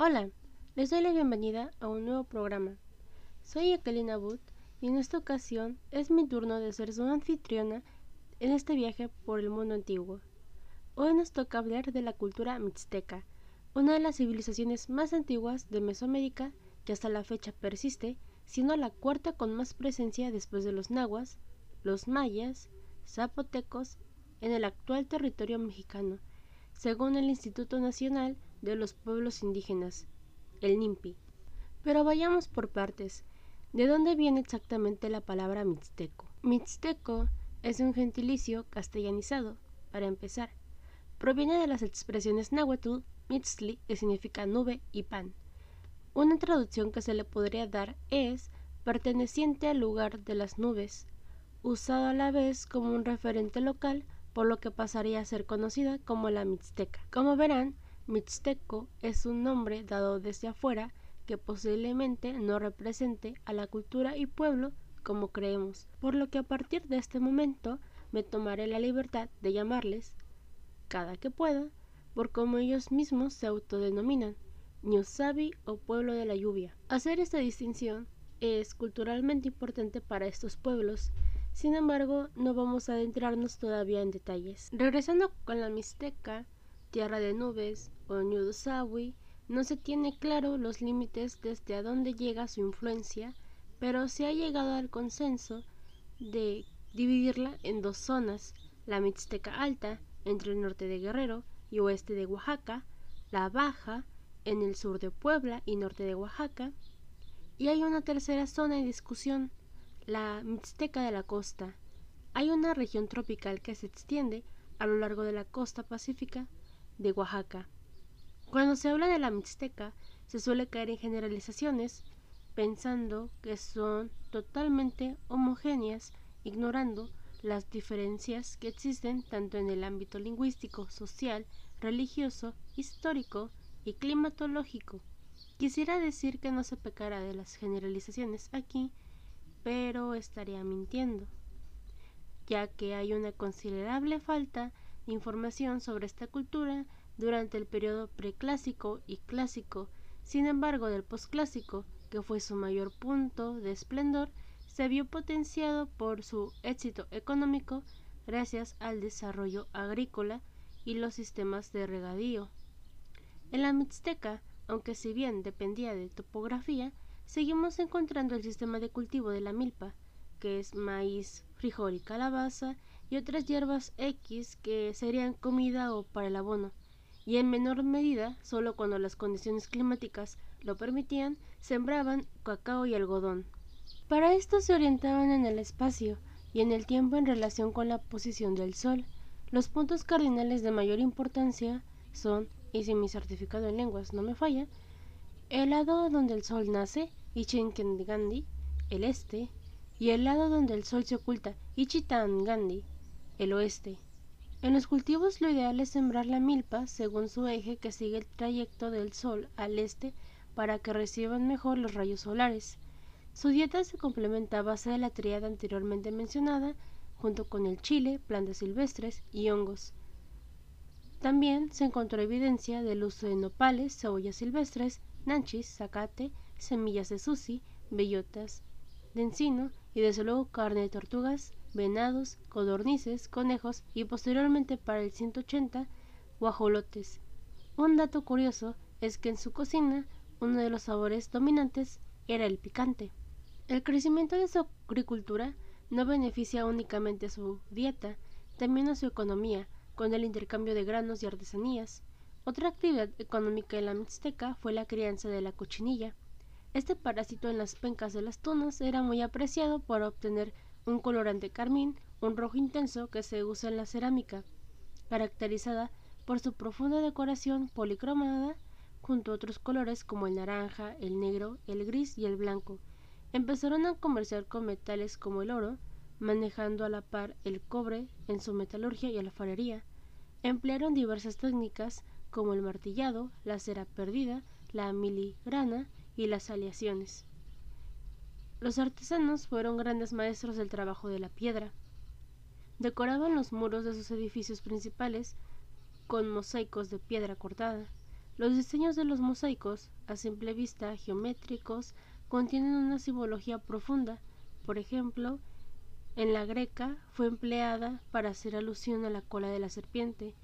Hola, les doy la bienvenida a un nuevo programa. Soy Ekelina Wood y en esta ocasión es mi turno de ser su anfitriona en este viaje por el mundo antiguo. Hoy nos toca hablar de la cultura mixteca, una de las civilizaciones más antiguas de Mesoamérica que hasta la fecha persiste, siendo la cuarta con más presencia después de los nahuas, los mayas, zapotecos en el actual territorio mexicano, según el Instituto Nacional de los Pueblos Indígenas, el NIMPI. Pero vayamos por partes. ¿De dónde viene exactamente la palabra mixteco? Mixteco es un gentilicio castellanizado, para empezar. Proviene de las expresiones náhuatl, mitzli, que significa nube, y pan. Una traducción que se le podría dar es perteneciente al lugar de las nubes, usado a la vez como un referente local, por lo que pasaría a ser conocida como la Mixteca. Como verán, Mixteco es un nombre dado desde afuera que posiblemente no represente a la cultura y pueblo como creemos, por lo que a partir de este momento me tomaré la libertad de llamarles, cada que pueda, por como ellos mismos se autodenominan, Ñusabi o pueblo de la lluvia. Hacer esta distinción es culturalmente importante para estos pueblos, sin embargo no vamos a adentrarnos todavía en detalles. Regresando con la Mixteca, tierra de nubes o Ñudosawi, no se tiene claro los límites desde a dónde llega su influencia, pero se ha llegado al consenso de dividirla en dos zonas, la Mixteca Alta, entre el norte de Guerrero y oeste de Oaxaca, la Baja, en el sur de Puebla y norte de Oaxaca, y hay una tercera zona en discusión, la Mixteca de la Costa. Hay una región tropical que se extiende a lo largo de la costa pacífica de Oaxaca. Cuando se habla de la Mixteca, se suele caer en generalizaciones, pensando que son totalmente homogéneas, ignorando las diferencias que existen tanto en el ámbito lingüístico, social, religioso, histórico y climatológico. Quisiera decir que no se pecará de las generalizaciones aquí, pero estaría mintiendo, ya que hay una considerable falta información sobre esta cultura durante el periodo preclásico y clásico. Sin embargo, del posclásico, que fue su mayor punto de esplendor, se vio potenciado por su éxito económico gracias al desarrollo agrícola y los sistemas de regadío. En la Mixteca, aunque si bien dependía de topografía, seguimos encontrando el sistema de cultivo de la milpa, que es maíz, frijol y calabaza, y otras hierbas X que serían comida o para el abono y en menor medida, solo cuando las condiciones climáticas lo permitían, sembraban cacao y algodón. Para esto se orientaban en el espacio y en el tiempo en relación con la posición del Sol. Los puntos cardinales de mayor importancia son, y si mi certificado en lenguas no me falla, el lado donde el Sol nace, Gandhi, el este, y el lado donde el Sol se oculta, Gandhi, el oeste. En los cultivos lo ideal es sembrar la milpa según su eje que sigue el trayecto del sol al este para que reciban mejor los rayos solares. Su dieta se complementa a base de la triada anteriormente mencionada, junto con el chile, plantas silvestres y hongos. También se encontró evidencia del uso de nopales, cebollas silvestres, nanchis, zacate, semillas de susi, bellotas de encino y desde luego carne de tortugas, venados, codornices, conejos y posteriormente para el 180 guajolotes. Un dato curioso es que en su cocina uno de los sabores dominantes era el picante. El crecimiento de su agricultura no beneficia únicamente a su dieta, también a su economía, con el intercambio de granos y artesanías. Otra actividad económica en la Mixteca fue la crianza de la cochinilla. Este parásito en las pencas de las tunas era muy apreciado por obtener un colorante carmín, un rojo intenso que se usa en la cerámica, caracterizada por su profunda decoración policromada junto a otros colores como el naranja, el negro, el gris y el blanco. Empezaron a comerciar con metales como el oro, manejando a la par el cobre en su metalurgia y alfarería. Emplearon diversas técnicas como el martillado, la cera perdida, la miligrana y las aleaciones. Los artesanos fueron grandes maestros del trabajo de la piedra. Decoraban los muros de sus edificios principales con mosaicos de piedra cortada. Los diseños de los mosaicos, a simple vista geométricos, contienen una simbología profunda. Por ejemplo, en la greca fue empleada para hacer alusión a la cola de la serpiente,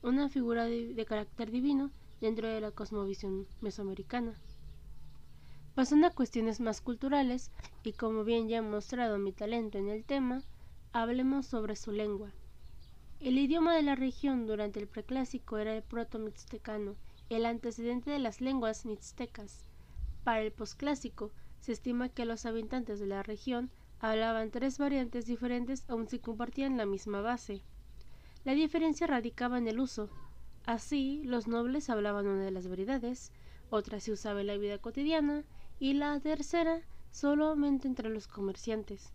una figura de, de carácter divino dentro de la cosmovisión mesoamericana. Pasando a cuestiones más culturales, y como bien ya he mostrado mi talento en el tema, hablemos sobre su lengua. El idioma de la región durante el preclásico era el proto-mixtecano, el antecedente de las lenguas mixtecas. Para el posclásico, se estima que los habitantes de la región hablaban tres variantes diferentes aun si compartían la misma base. La diferencia radicaba en el uso. Así, los nobles hablaban una de las variedades, otra se usaba en la vida cotidiana y la tercera solamente entre los comerciantes.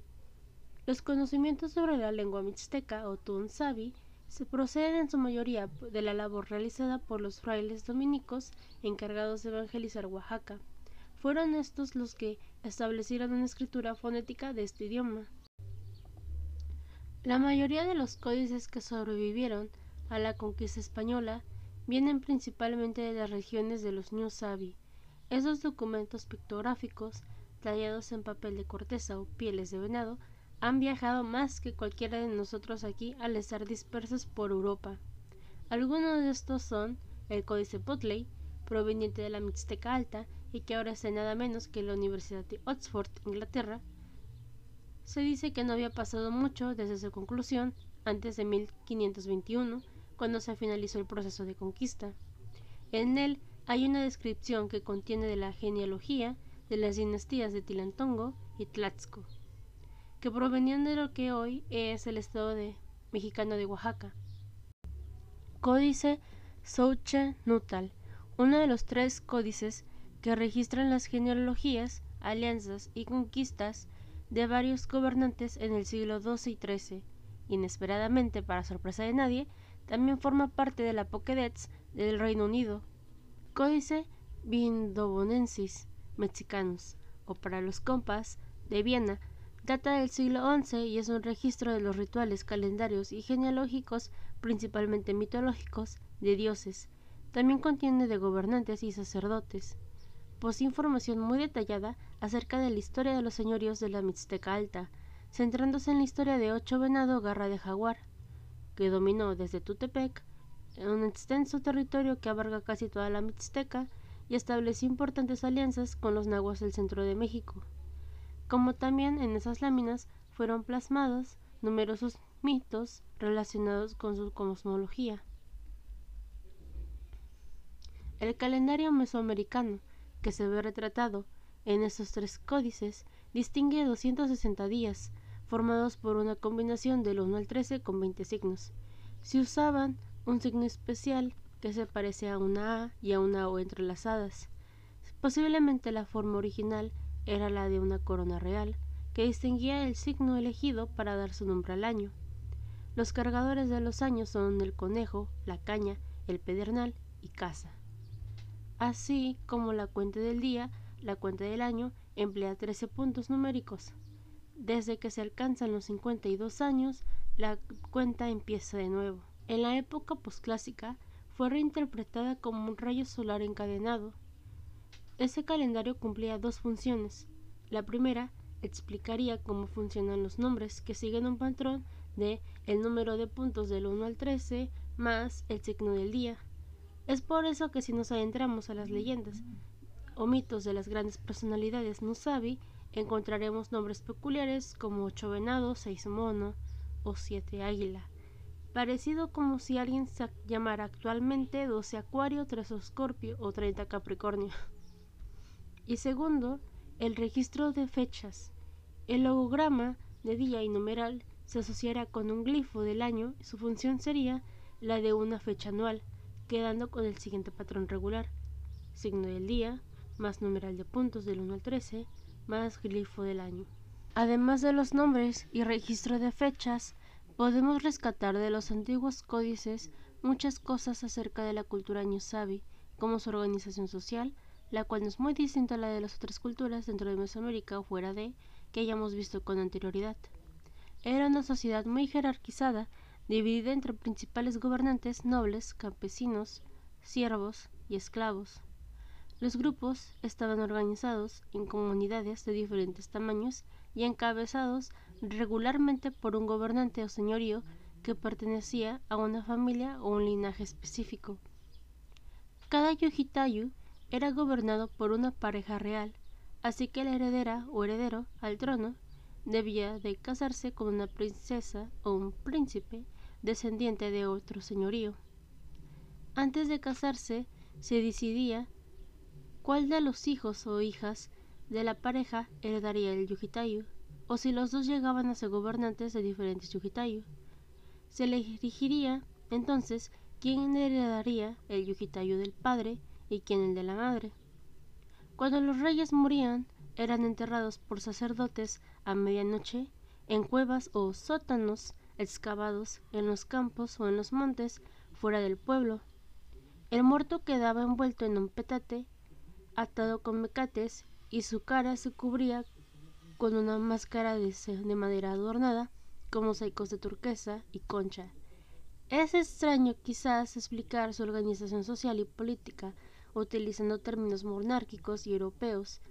Los conocimientos sobre la lengua mixteca o tunsabi se proceden en su mayoría de la labor realizada por los frailes dominicos encargados de evangelizar Oaxaca. Fueron estos los que establecieron una escritura fonética de este idioma. La mayoría de los códices que sobrevivieron a la conquista española vienen principalmente de las regiones de los New Sabi. Esos documentos pictográficos, tallados en papel de corteza o pieles de venado, han viajado más que cualquiera de nosotros aquí al estar dispersos por Europa. Algunos de estos son el Códice Potley, proveniente de la Mixteca Alta y que ahora está nada menos que la Universidad de Oxford, Inglaterra. Se dice que no había pasado mucho desde su conclusión, antes de 1521, cuando se finalizó el proceso de conquista. En él hay una descripción que contiene de la genealogía de las dinastías de Tilantongo y Tlaxco que provenían de lo que hoy es el estado mexicano de Oaxaca. Códice Souche Nutal, uno de los tres códices que registran las genealogías, alianzas y conquistas de varios gobernantes en el siglo XII y XIII. Inesperadamente, para sorpresa de nadie, también forma parte de la Pokédex del Reino Unido. Códice Vindobonensis Mexicanos, o para los compas de Viena, Data del siglo XI y es un registro de los rituales, calendarios y genealógicos, principalmente mitológicos, de dioses. También contiene de gobernantes y sacerdotes. Posee información muy detallada acerca de la historia de los señoríos de la Mixteca Alta, centrándose en la historia de Ocho Venado Garra de Jaguar, que dominó desde Tutepec, un extenso territorio que abarca casi toda la Mixteca, y estableció importantes alianzas con los nahuas del centro de México como también en esas láminas fueron plasmados numerosos mitos relacionados con su cosmología. El calendario mesoamericano, que se ve retratado en estos tres códices, distingue 260 días, formados por una combinación del 1 al 13 con 20 signos. Se usaban un signo especial que se parece a una A y a una O entrelazadas. Posiblemente la forma original era la de una corona real, que distinguía el signo elegido para dar su nombre al año. Los cargadores de los años son el conejo, la caña, el pedernal y casa. Así como la cuenta del día, la cuenta del año emplea 13 puntos numéricos. Desde que se alcanzan los 52 años, la cuenta empieza de nuevo. En la época posclásica fue reinterpretada como un rayo solar encadenado, ese calendario cumplía dos funciones. La primera explicaría cómo funcionan los nombres, que siguen un patrón de el número de puntos del 1 al 13 más el signo del día. Es por eso que si nos adentramos a las leyendas o mitos de las grandes personalidades Nusabi, encontraremos nombres peculiares como ocho venado, seis mono o siete águila, parecido como si alguien se llamara actualmente 12 acuario, 3 escorpio o 30 capricornio. Y segundo, el registro de fechas. El logograma de día y numeral se asociará con un glifo del año y su función sería la de una fecha anual, quedando con el siguiente patrón regular. Signo del día, más numeral de puntos del 1 al 13, más glifo del año. Además de los nombres y registro de fechas, podemos rescatar de los antiguos códices muchas cosas acerca de la cultura ñusabi, como su organización social, la cual no es muy distinta a la de las otras culturas dentro de Mesoamérica o fuera de que hayamos visto con anterioridad. Era una sociedad muy jerarquizada, dividida entre principales gobernantes, nobles, campesinos, siervos, y esclavos. Los grupos estaban organizados en comunidades de diferentes tamaños y encabezados regularmente por un gobernante o señorío que pertenecía a una familia o un linaje específico. Cada yujitayu era gobernado por una pareja real, así que la heredera o heredero al trono debía de casarse con una princesa o un príncipe descendiente de otro señorío. Antes de casarse se decidía cuál de los hijos o hijas de la pareja heredaría el yujitayu, o si los dos llegaban a ser gobernantes de diferentes yujitayu. Se elegiría entonces quién heredaría el yujitayu del padre y quién el de la madre. Cuando los reyes morían, eran enterrados por sacerdotes a medianoche en cuevas o sótanos excavados en los campos o en los montes fuera del pueblo. El muerto quedaba envuelto en un petate, atado con mecates, y su cara se cubría con una máscara de, de madera adornada con mosaicos de turquesa y concha. Es extraño quizás explicar su organización social y política utilizando términos monárquicos y europeos,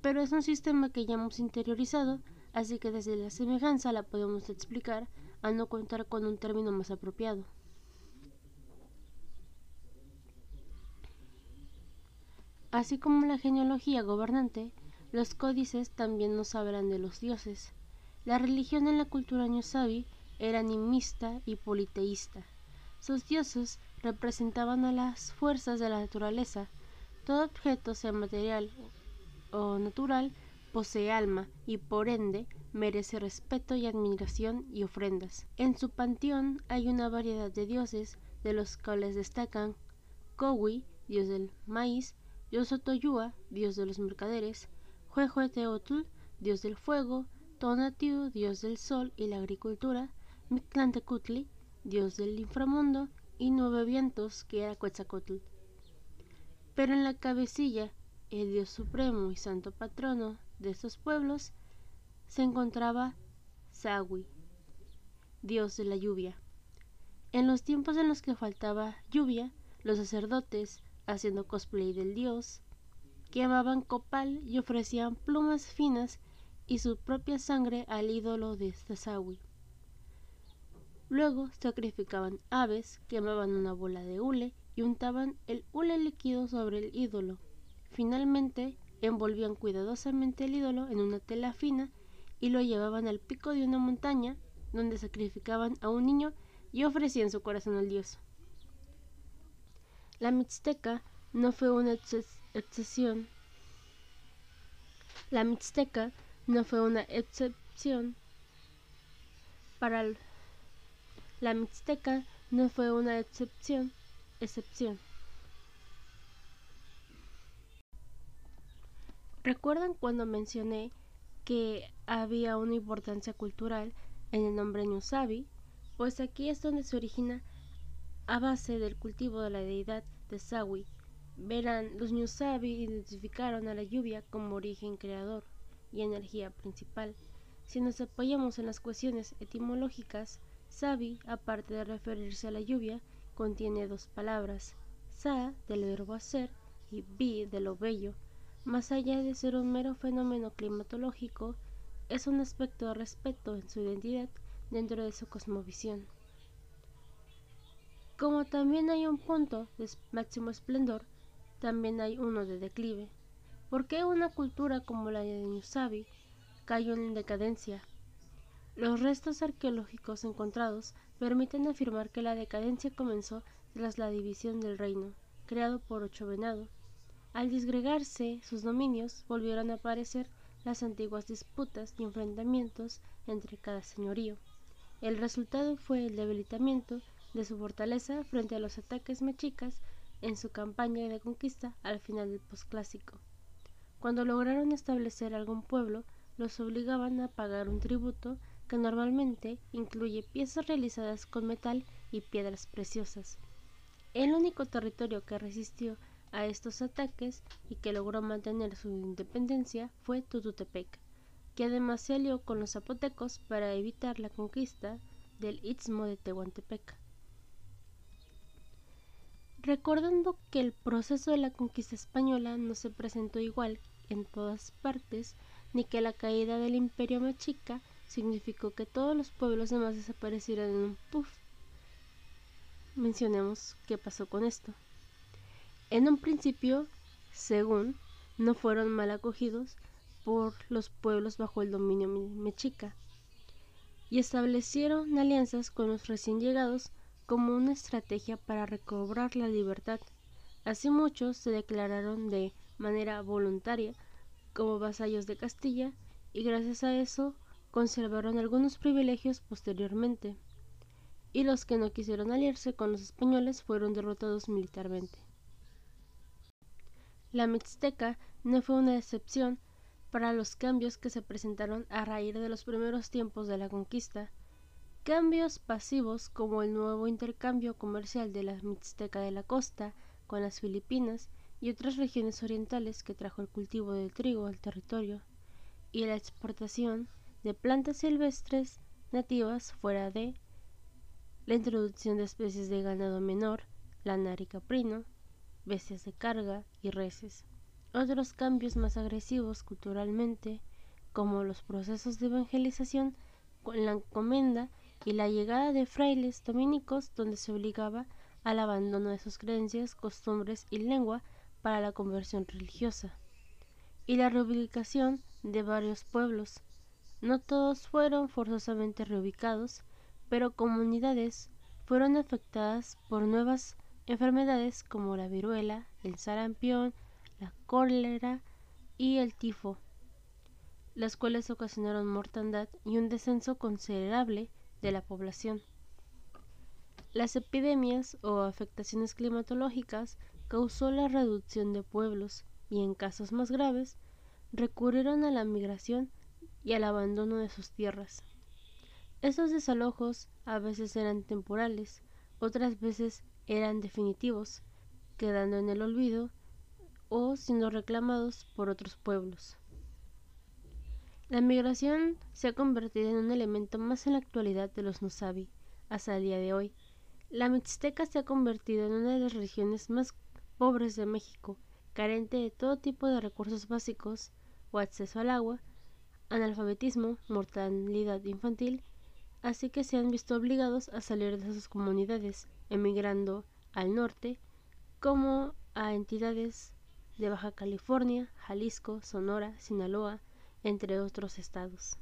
pero es un sistema que ya hemos interiorizado, así que desde la semejanza la podemos explicar al no contar con un término más apropiado. Así como la genealogía gobernante, los códices también nos hablan de los dioses. La religión en la cultura ñusabi era animista y politeísta. Sus dioses representaban a las fuerzas de la naturaleza. Todo objeto, sea material o natural, posee alma y por ende merece respeto y admiración y ofrendas. En su panteón hay una variedad de dioses, de los cuales destacan Kowi, dios del maíz, dios Otoyua, dios de los mercaderes, Huehueteotl, dios del fuego, Tonatiu, dios del sol y la agricultura, Mictlantecutli, dios del inframundo, y Nueve Vientos, que era Quetzalcoatl. Pero en la cabecilla, el dios supremo y santo patrono de estos pueblos, se encontraba Sawi, dios de la lluvia. En los tiempos en los que faltaba lluvia, los sacerdotes, haciendo cosplay del dios, quemaban copal y ofrecían plumas finas y su propia sangre al ídolo de Sasawi. Luego sacrificaban aves, quemaban una bola de hule y untaban el hule líquido sobre el ídolo. Finalmente, envolvían cuidadosamente el ídolo en una tela fina y lo llevaban al pico de una montaña donde sacrificaban a un niño y ofrecían su corazón al dios. La mixteca no fue una excepción. La mixteca no fue una excepción para la mixteca no fue una excepción, excepción. ¿Recuerdan cuando mencioné que había una importancia cultural en el nombre Ñusabi? Pues aquí es donde se origina a base del cultivo de la deidad de Sawi. Verán, los Ñusabi identificaron a la lluvia como origen creador y energía principal. Si nos apoyamos en las cuestiones etimológicas, Sabi, aparte de referirse a la lluvia, contiene dos palabras, sa del verbo hacer y bi de lo bello. Más allá de ser un mero fenómeno climatológico, es un aspecto de respeto en su identidad dentro de su cosmovisión. Como también hay un punto de máximo esplendor, también hay uno de declive. ¿Por qué una cultura como la de Ñusabi cayó en decadencia? Los restos arqueológicos encontrados permiten afirmar que la decadencia comenzó tras la división del reino, creado por Ocho Venado. Al disgregarse sus dominios, volvieron a aparecer las antiguas disputas y enfrentamientos entre cada señorío. El resultado fue el debilitamiento de su fortaleza frente a los ataques mexicas en su campaña de conquista al final del posclásico. Cuando lograron establecer algún pueblo, los obligaban a pagar un tributo que normalmente incluye piezas realizadas con metal y piedras preciosas. El único territorio que resistió a estos ataques y que logró mantener su independencia fue Tututepec, que además se alió con los zapotecos para evitar la conquista del istmo de Tehuantepec. Recordando que el proceso de la conquista española no se presentó igual en todas partes, ni que la caída del imperio mexica significó que todos los pueblos demás desaparecieran en un puff. Mencionemos qué pasó con esto. En un principio, según, no fueron mal acogidos por los pueblos bajo el dominio mexica y establecieron alianzas con los recién llegados como una estrategia para recobrar la libertad. Así muchos se declararon de manera voluntaria como vasallos de Castilla y gracias a eso conservaron algunos privilegios posteriormente, y los que no quisieron aliarse con los españoles fueron derrotados militarmente. La Mixteca no fue una excepción para los cambios que se presentaron a raíz de los primeros tiempos de la conquista, cambios pasivos como el nuevo intercambio comercial de la Mixteca de la costa con las Filipinas y otras regiones orientales que trajo el cultivo del trigo al territorio, y la exportación de plantas silvestres nativas fuera de la introducción de especies de ganado menor, lanar y caprino, bestias de carga y reses. Otros cambios más agresivos culturalmente, como los procesos de evangelización con la encomienda y la llegada de frailes dominicos donde se obligaba al abandono de sus creencias, costumbres y lengua para la conversión religiosa, y la reubicación de varios pueblos, no todos fueron forzosamente reubicados, pero comunidades fueron afectadas por nuevas enfermedades como la viruela, el sarampión, la cólera y el tifo, las cuales ocasionaron mortandad y un descenso considerable de la población. Las epidemias o afectaciones climatológicas causó la reducción de pueblos y en casos más graves recurrieron a la migración y al abandono de sus tierras. Esos desalojos a veces eran temporales, otras veces eran definitivos, quedando en el olvido o siendo reclamados por otros pueblos. La migración se ha convertido en un elemento más en la actualidad de los Nusabi hasta el día de hoy. La Mixteca se ha convertido en una de las regiones más pobres de México, carente de todo tipo de recursos básicos o acceso al agua, analfabetismo, mortalidad infantil, así que se han visto obligados a salir de sus comunidades, emigrando al norte, como a entidades de Baja California, Jalisco, Sonora, Sinaloa, entre otros estados.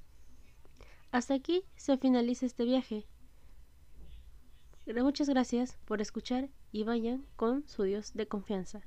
Hasta aquí se finaliza este viaje. Muchas gracias por escuchar y vayan con su Dios de confianza.